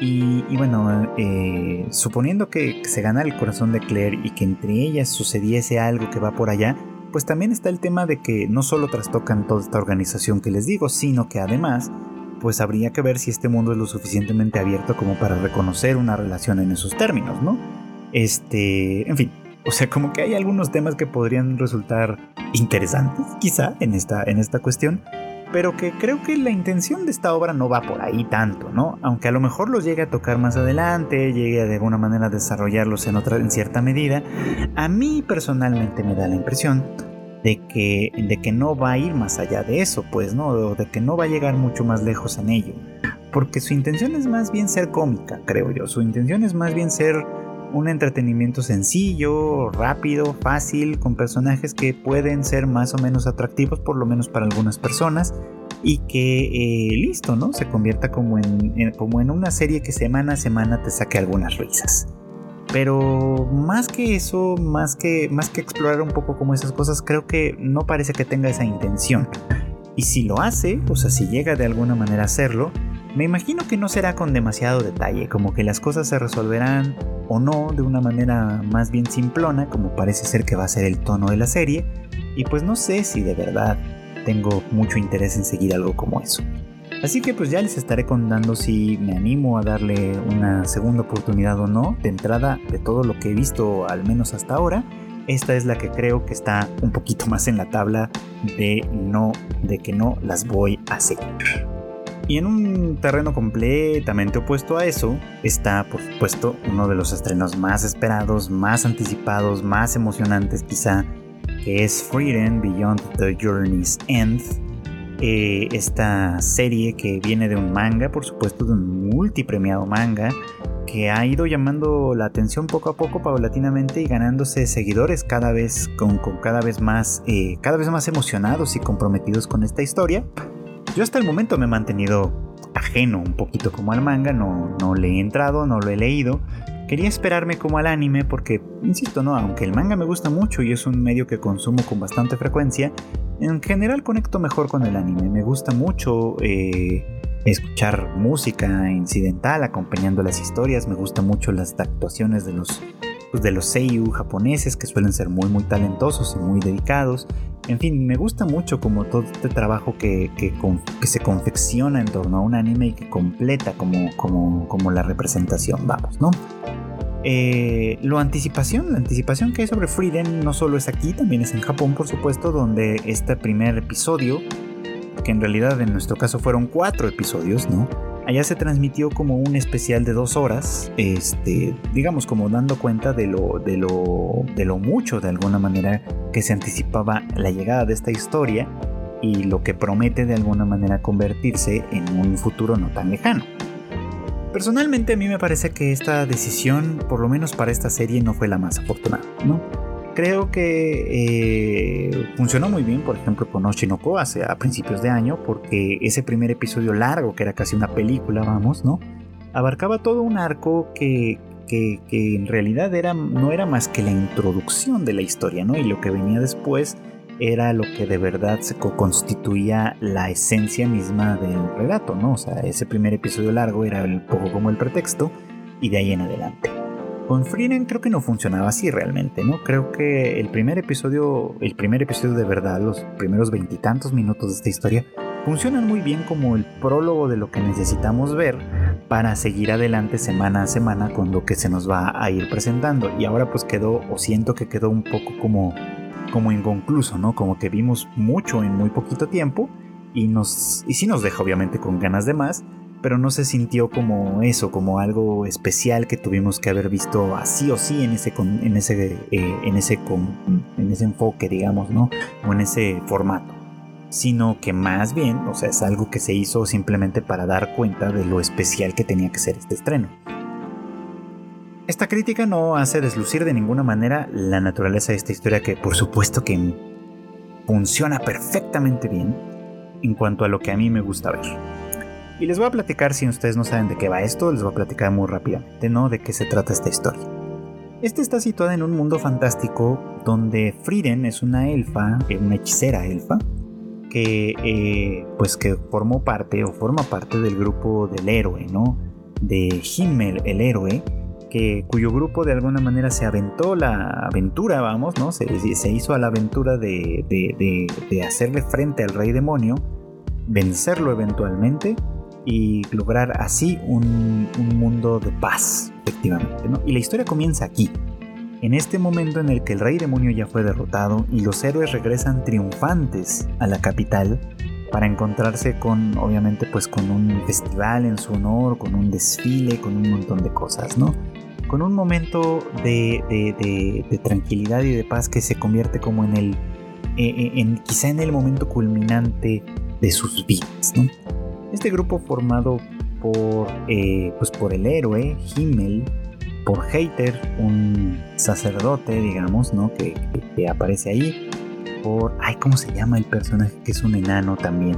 Y, bueno, eh, suponiendo que se gana el corazón de Claire y que entre ellas sucediese algo que va por allá, pues también está el tema de que no solo trastocan toda esta organización que les digo, sino que además, pues habría que ver si este mundo es lo suficientemente abierto como para reconocer una relación en esos términos, ¿no? Este, en fin, o sea, como que hay algunos temas que podrían resultar interesantes, quizá, en esta, en esta cuestión, pero que creo que la intención de esta obra no va por ahí tanto, ¿no? Aunque a lo mejor los llegue a tocar más adelante, llegue de alguna manera a desarrollarlos en, otra, en cierta medida, a mí personalmente me da la impresión de que, de que no va a ir más allá de eso, pues, ¿no? De que no va a llegar mucho más lejos en ello. Porque su intención es más bien ser cómica, creo yo. Su intención es más bien ser un entretenimiento sencillo, rápido, fácil, con personajes que pueden ser más o menos atractivos, por lo menos para algunas personas, y que eh, listo, ¿no? Se convierta como en, como en una serie que semana a semana te saque algunas risas. Pero más que eso, más que, más que explorar un poco como esas cosas, creo que no parece que tenga esa intención. Y si lo hace, o sea, si llega de alguna manera a hacerlo, me imagino que no será con demasiado detalle, como que las cosas se resolverán o no de una manera más bien simplona, como parece ser que va a ser el tono de la serie, y pues no sé si de verdad tengo mucho interés en seguir algo como eso. Así que pues ya les estaré contando si me animo a darle una segunda oportunidad o no. De entrada, de todo lo que he visto, al menos hasta ahora, esta es la que creo que está un poquito más en la tabla de no, de que no las voy a seguir. Y en un terreno completamente opuesto a eso está, por supuesto, uno de los estrenos más esperados, más anticipados, más emocionantes quizá, que es Freedom Beyond the Journey's End, eh, esta serie que viene de un manga, por supuesto de un multipremiado manga, que ha ido llamando la atención poco a poco, paulatinamente y ganándose seguidores cada vez con, cada vez más, eh, cada vez más emocionados y comprometidos con esta historia. Yo hasta el momento me he mantenido ajeno un poquito como al manga, no, no le he entrado, no lo he leído, Quería esperarme como al anime porque, insisto, no, aunque el manga me gusta mucho y es un medio que consumo con bastante frecuencia, en general conecto mejor con el anime. Me gusta mucho eh, escuchar música incidental acompañando las historias, me gustan mucho las actuaciones de los, pues, de los seiyuu japoneses que suelen ser muy muy talentosos y muy dedicados. En fin, me gusta mucho como todo este trabajo que, que, se confecciona en torno a un anime y que completa como, como, como la representación, vamos, ¿no? Eh, lo anticipación, la anticipación que hay sobre Freedom no solo es aquí, también es en Japón, por supuesto, donde este primer episodio, que en realidad en nuestro caso fueron cuatro episodios, ¿no? Allá se transmitió como un especial de dos horas, este, digamos como dando cuenta de lo, de lo, de lo mucho de alguna manera que se anticipaba la llegada de esta historia y lo que promete de alguna manera convertirse en un futuro no tan lejano. Personalmente a mí me parece que esta decisión, por lo menos para esta serie, no fue la más afortunada, ¿no? Creo que eh, funcionó muy bien, por ejemplo, con Oshinoko hace a principios de año, porque ese primer episodio largo, que era casi una película, vamos, ¿no? Abarcaba todo un arco que, que, que en realidad era, no era más que la introducción de la historia, ¿no? Y lo que venía después era lo que de verdad se constituía la esencia misma del relato, ¿no? O sea, ese primer episodio largo era un poco como el pretexto y de ahí en adelante. Con Freeden creo que no funcionaba así realmente, ¿no? Creo que el primer episodio, el primer episodio de verdad, los primeros veintitantos minutos de esta historia, funcionan muy bien como el prólogo de lo que necesitamos ver para seguir adelante semana a semana con lo que se nos va a ir presentando. Y ahora pues quedó, o siento que quedó un poco como como inconcluso, ¿no? Como que vimos mucho en muy poquito tiempo y nos y sí nos deja obviamente con ganas de más, pero no se sintió como eso, como algo especial que tuvimos que haber visto así o sí en ese en ese eh, en ese en ese enfoque, digamos, ¿no? O en ese formato. Sino que más bien, o sea, es algo que se hizo simplemente para dar cuenta de lo especial que tenía que ser este estreno. Esta crítica no hace deslucir de ninguna manera la naturaleza de esta historia que por supuesto que funciona perfectamente bien en cuanto a lo que a mí me gusta ver. Y les voy a platicar, si ustedes no saben de qué va esto, les voy a platicar muy rápidamente, ¿no? De qué se trata esta historia. Esta está situada en un mundo fantástico donde Frieden es una elfa, eh, una hechicera elfa, que eh, pues que formó parte o forma parte del grupo del héroe, ¿no? De Himmel, el héroe, que, cuyo grupo de alguna manera se aventó la aventura, vamos, ¿no? Se, se hizo a la aventura de, de, hacerle frente al rey demonio, vencerlo eventualmente y lograr así un, un mundo de paz, efectivamente, ¿no? Y la historia comienza aquí, en este momento en el que el rey demonio ya fue derrotado y los héroes regresan triunfantes a la capital para encontrarse con, obviamente, pues con un festival en su honor, con un desfile, con un montón de cosas, ¿no? con un momento de, tranquilidad y de paz que se convierte como en el, e, e, en, quizá en el momento culminante de sus vidas. Este grupo formado por, eh, pues por el héroe Himmel, por Hater, un sacerdote, digamos, ¿no? que, aparece ahí, por, ay, ¿cómo se llama el personaje que es un enano también?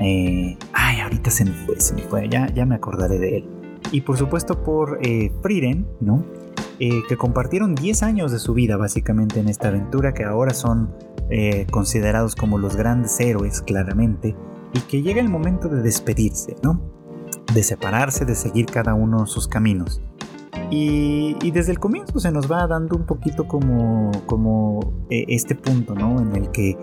Eh, ay, ahorita se me fue, se me fue, ya, ya me acordaré de él y por supuesto por eh, ¿no? Eh, que compartieron 10 años de su vida básicamente en esta aventura, que ahora son considerados como los grandes héroes claramente, y que llega el momento de despedirse, ¿no? De separarse, de seguir cada uno sus caminos. Y, desde el comienzo se nos va dando un poquito como, como este punto, ¿no? En el que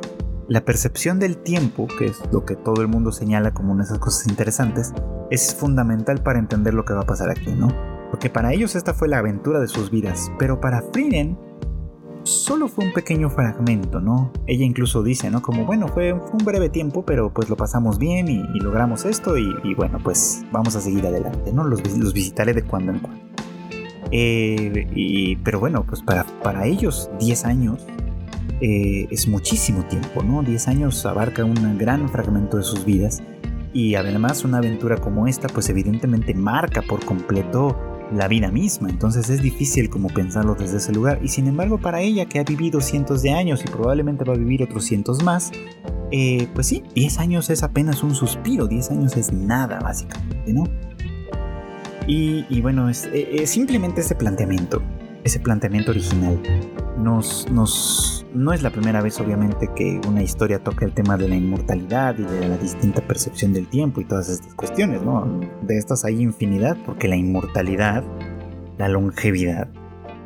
la percepción del tiempo, que es lo que todo el mundo señala como una de esas cosas interesantes, es fundamental para entender lo que va a pasar aquí, ¿no? Porque para ellos esta fue la aventura de sus vidas, pero para Frieden solo fue un pequeño fragmento, ¿no? Ella incluso dice, ¿no? Como, bueno, fue, un breve tiempo, pero pues lo pasamos bien y, logramos esto y, bueno, pues vamos a seguir adelante, ¿no? Los, visitaré de cuando en cuando. Eh, pero bueno, pues para, para ellos 10 años eh, es muchísimo tiempo, ¿no? 10 años abarca un gran fragmento de sus vidas y además una aventura como esta pues evidentemente marca por completo la vida misma, entonces es difícil como pensarlo desde ese lugar. Y sin embargo para ella que ha vivido cientos de años y probablemente va a vivir otros cientos más, eh, pues sí, 10 años es apenas un suspiro, 10 años es nada básicamente, ¿no? Y, bueno, es, eh, simplemente ese planteamiento, ese planteamiento original nos, no es la primera vez obviamente que una historia toca el tema de la inmortalidad y de la distinta percepción del tiempo y todas estas cuestiones, ¿no? De estas hay infinidad porque la inmortalidad, la longevidad,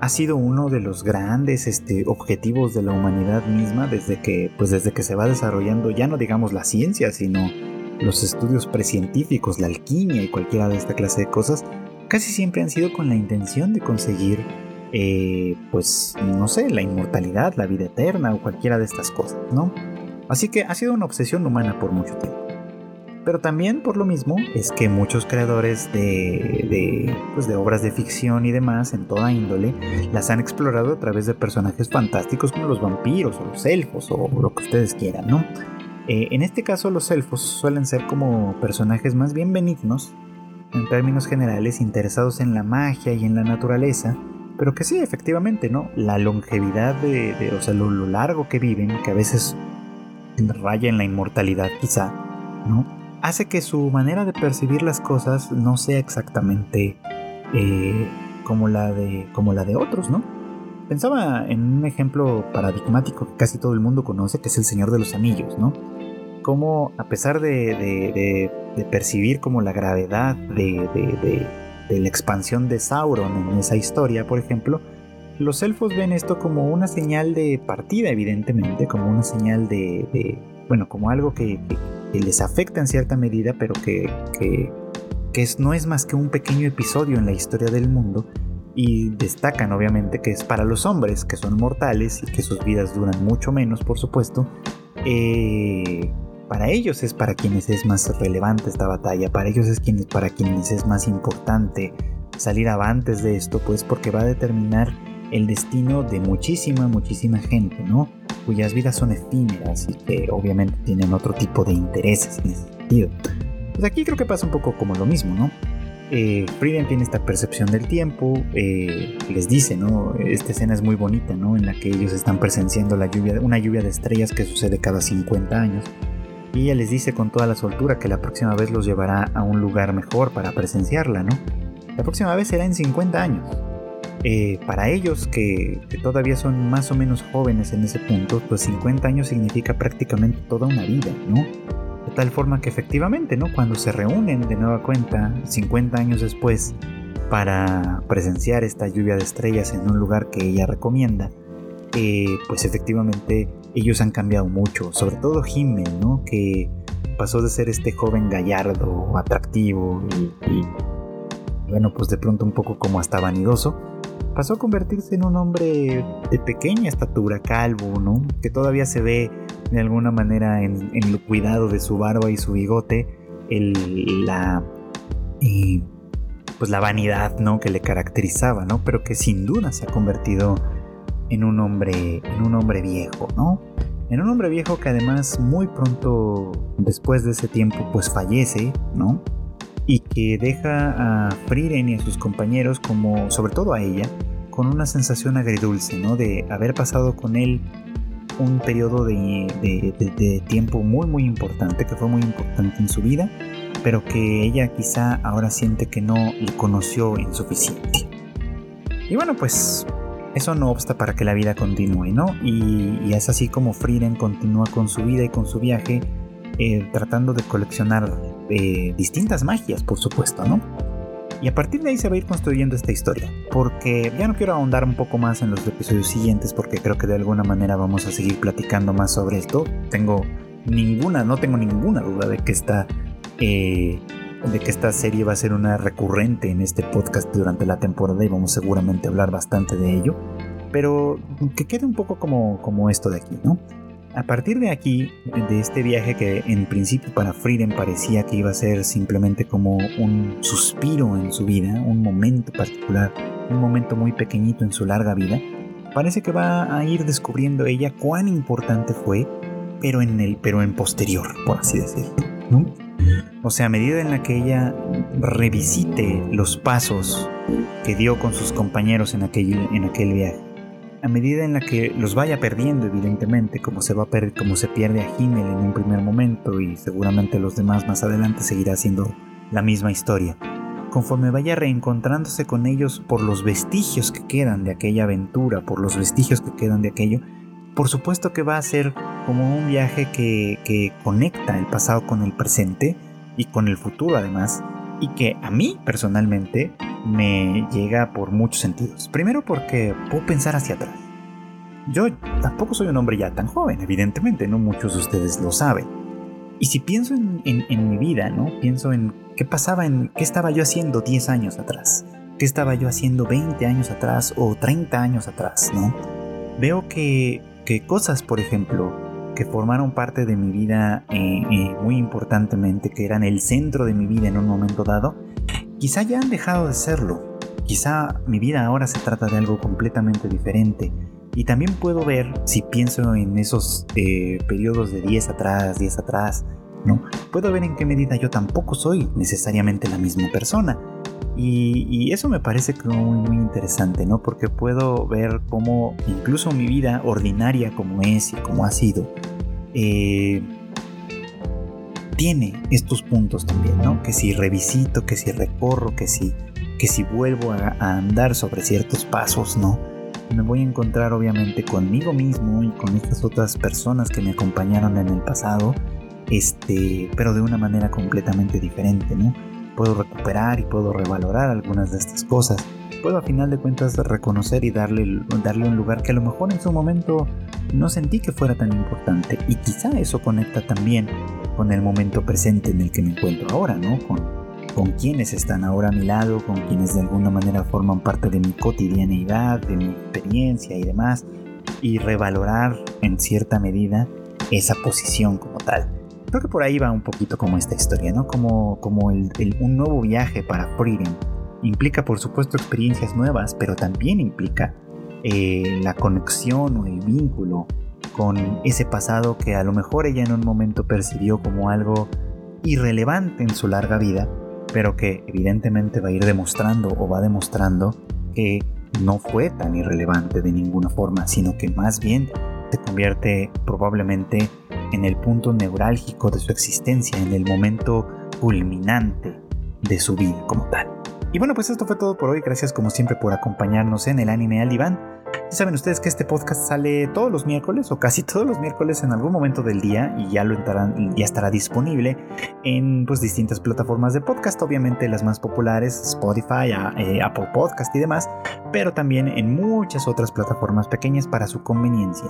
ha sido uno de los grandes este, objetivos de la humanidad misma desde que, pues desde que se va desarrollando ya no digamos la ciencia, sino los estudios precientíficos, la alquimia y cualquiera de esta clase de cosas, casi siempre han sido con la intención de conseguir eh, pues no sé, la inmortalidad, la vida eterna o cualquiera de estas cosas, ¿no? Así que ha sido una obsesión humana por mucho tiempo. Pero también por lo mismo es que muchos creadores de, de, pues de obras de ficción y demás en toda índole las han explorado a través de personajes fantásticos como los vampiros o los elfos o lo que ustedes quieran, ¿no? Eh, en este caso los elfos suelen ser como personajes más bien benignos, en términos generales interesados en la magia y en la naturaleza, pero que sí, efectivamente, ¿no? La longevidad de, o sea, lo, largo que viven, que a veces raya en la inmortalidad quizá, ¿no? Hace que su manera de percibir las cosas no sea exactamente eh, como, la de, como la de otros, ¿no? Pensaba en un ejemplo paradigmático que casi todo el mundo conoce, que es el Señor de los Anillos, ¿no? Como a pesar de percibir como la gravedad de, de la expansión de Sauron en esa historia, por ejemplo, los elfos ven esto como una señal de partida, evidentemente, como una señal de, bueno, como algo que, les afecta en cierta medida, pero que, no es más que un pequeño episodio en la historia del mundo. Y destacan, obviamente, que es para los hombres, que son mortales y que sus vidas duran mucho menos, por supuesto. Eh, para ellos es para quienes es más relevante esta batalla, para ellos es quienes, para quienes es más importante salir avantes de esto, pues porque va a determinar el destino de muchísima, muchísima gente, ¿no? Cuyas vidas son efímeras y que obviamente tienen otro tipo de intereses en ese sentido. Pues aquí creo que pasa un poco como lo mismo, ¿no? Eh, Frieden tiene esta percepción del tiempo, eh, les dice, ¿no? Esta escena es muy bonita, ¿no? En la que ellos están presenciando la lluvia, una lluvia de estrellas que sucede cada 50 años y ella les dice con toda la soltura que la próxima vez los llevará a un lugar mejor para presenciarla, ¿no? La próxima vez será en 50 años. Eh, para ellos que, todavía son más o menos jóvenes en ese punto, pues 50 años significa prácticamente toda una vida, ¿no? De tal forma que efectivamente, ¿no? Cuando se reúnen de nueva cuenta, 50 años después, para presenciar esta lluvia de estrellas en un lugar que ella recomienda, eh, pues efectivamente ellos han cambiado mucho, sobre todo Himmel, ¿no? Que pasó de ser este joven gallardo, atractivo y, bueno, pues de pronto un poco como hasta vanidoso, pasó a convertirse en un hombre de pequeña estatura, calvo, ¿no? Que todavía se ve de alguna manera en, el cuidado de su barba y su bigote, el, la, pues la vanidad, ¿no? Que le caracterizaba, ¿no? Pero que sin duda se ha convertido en un hombre, en un hombre viejo, ¿no? En un hombre viejo que además muy pronto después de ese tiempo pues fallece, ¿no? Y que deja a Frieren y a sus compañeros como, sobre todo a ella, con una sensación agridulce, ¿no? De haber pasado con él un periodo de, de, tiempo muy muy importante, que fue muy importante en su vida, pero que ella quizá ahora siente que no le conoció en suficiente. Y bueno, pues eso no obsta para que la vida continúe, ¿no? Y, es así como Frieden continúa con su vida y con su viaje, eh, tratando de coleccionar eh, distintas magias, por supuesto, ¿no? Y a partir de ahí se va a ir construyendo esta historia. Porque ya no quiero ahondar un poco más en los episodios siguientes porque creo que de alguna manera vamos a seguir platicando más sobre esto. Tengo ninguna, no tengo ninguna duda de que esta... Eh, de que esta serie va a ser una recurrente en este podcast durante la temporada y vamos seguramente a hablar bastante de ello. Pero que quede un poco como, como esto de aquí, ¿no? A partir de aquí, de este viaje que en principio para Frieden parecía que iba a ser simplemente como un suspiro en su vida, un momento particular, un momento muy pequeñito en su larga vida, parece que va a ir descubriendo ella cuán importante fue, pero en el, pero en posterior, por así decirlo. O sea, a medida en la que ella revisite los pasos que dio con sus compañeros en aquel, en aquel viaje a medida en la que los vaya perdiendo, evidentemente, como se, va como se pierde a Himmel en un primer momento y seguramente los demás más adelante seguirá siendo la misma historia. Conforme vaya reencontrándose con ellos por los vestigios que quedan de aquella aventura, por los vestigios que quedan de aquello, por supuesto que va a ser como un viaje que, conecta el pasado con el presente y con el futuro además, y que a mí personalmente me llega por muchos sentidos. Primero porque puedo pensar hacia atrás. Yo tampoco soy un hombre ya tan joven, evidentemente, no muchos de ustedes lo saben. Y si pienso en, en, mi vida, ¿no? Pienso en qué pasaba, en qué estaba yo haciendo 10 años atrás, qué estaba yo haciendo 20 años atrás o 30 años atrás, ¿no? Veo que, que cosas, por ejemplo, que formaron parte de mi vida eh, eh, muy importantemente, que eran el centro de mi vida en un momento dado, quizá ya han dejado de serlo. Quizá mi vida ahora se trata de algo completamente diferente. Y también puedo ver, si pienso en esos eh, periodos de 10 atrás, 10 atrás, ¿no? Puedo ver en qué medida yo tampoco soy necesariamente la misma persona. Y, eso me parece muy, muy interesante, ¿no? Porque puedo ver cómo incluso mi vida ordinaria como es y como ha sido, eh, tiene estos puntos también, ¿no? Que si revisito, que si recorro, que si, que si vuelvo a, andar sobre ciertos pasos, ¿no? Me voy a encontrar obviamente conmigo mismo y con estas otras personas que me acompañaron en el pasado, este, pero de una manera completamente diferente, ¿no? Puedo recuperar y puedo revalorar algunas de estas cosas. Puedo a final de cuentas reconocer y darle, darle un lugar que a lo mejor en su momento no sentí que fuera tan importante. Y quizá eso conecta también con el momento presente en el que me encuentro ahora, ¿no? Con, con quienes están ahora a mi lado, con quienes de alguna manera forman parte de mi cotidianeidad, de mi experiencia y demás. Y revalorar en cierta medida esa posición como tal. Creo que por ahí va un poquito como esta historia, ¿no? Como, como un nuevo viaje para Freedom. Implica, por supuesto, experiencias nuevas, pero también implica eh, la conexión o el vínculo con ese pasado que a lo mejor ella en un momento percibió como algo irrelevante en su larga vida, pero que evidentemente va a ir demostrando o va demostrando que no fue tan irrelevante de ninguna forma, sino que más bien se convierte probablemente en el punto neurálgico de su existencia, en el momento culminante de su vida como tal. Y bueno, pues esto fue todo por hoy. Gracias como siempre por acompañarnos en el anime al diván. Ya saben ustedes que este podcast sale todos los miércoles o casi todos los miércoles en algún momento del día y ya lo entrarán, ya estará disponible en pues distintas plataformas de podcast, obviamente las más populares, Spotify, eh, Apple Podcast y demás, pero también en muchas otras plataformas pequeñas para su conveniencia.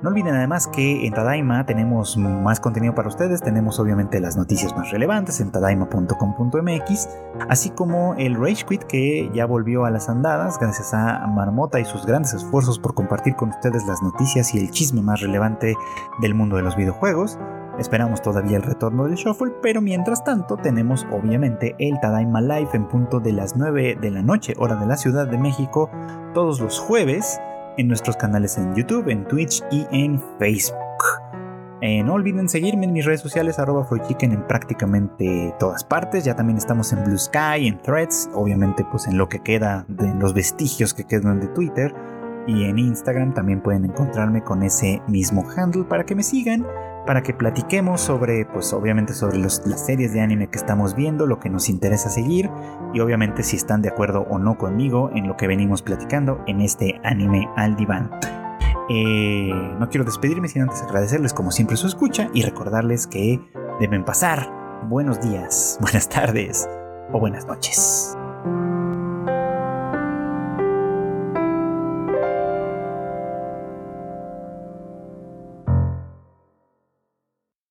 No olviden además que en Tadaima tenemos más contenido para ustedes, tenemos obviamente las noticias más relevantes en tadaima.com.mx, así como el Rage Quit que ya volvió a las andadas gracias a Marmota y sus grandes esfuerzos por compartir con ustedes las noticias y el chisme más relevante del mundo de los videojuegos. Esperamos todavía el retorno del Shuffle, pero mientras tanto tenemos obviamente el Tadaima Live en punto de las 9 de la noche, hora de la Ciudad de México, todos los jueves en nuestros canales en YouTube, en Twitch y en Facebook. Eh, no olviden seguirme en mis redes sociales, arroba Chicken en prácticamente todas partes. Ya también estamos en Blue Sky, en Threads, obviamente pues en lo que queda de los vestigios que quedan de Twitter. Y en Instagram también pueden encontrarme con ese mismo handle para que me sigan para que platiquemos sobre, pues obviamente sobre las series de anime que estamos viendo, lo que nos interesa seguir y obviamente si están de acuerdo o no conmigo en lo que venimos platicando en este anime al diván. Eh, no quiero despedirme sin antes agradecerles como siempre su escucha y recordarles que deben pasar buenos días, buenas tardes o buenas noches.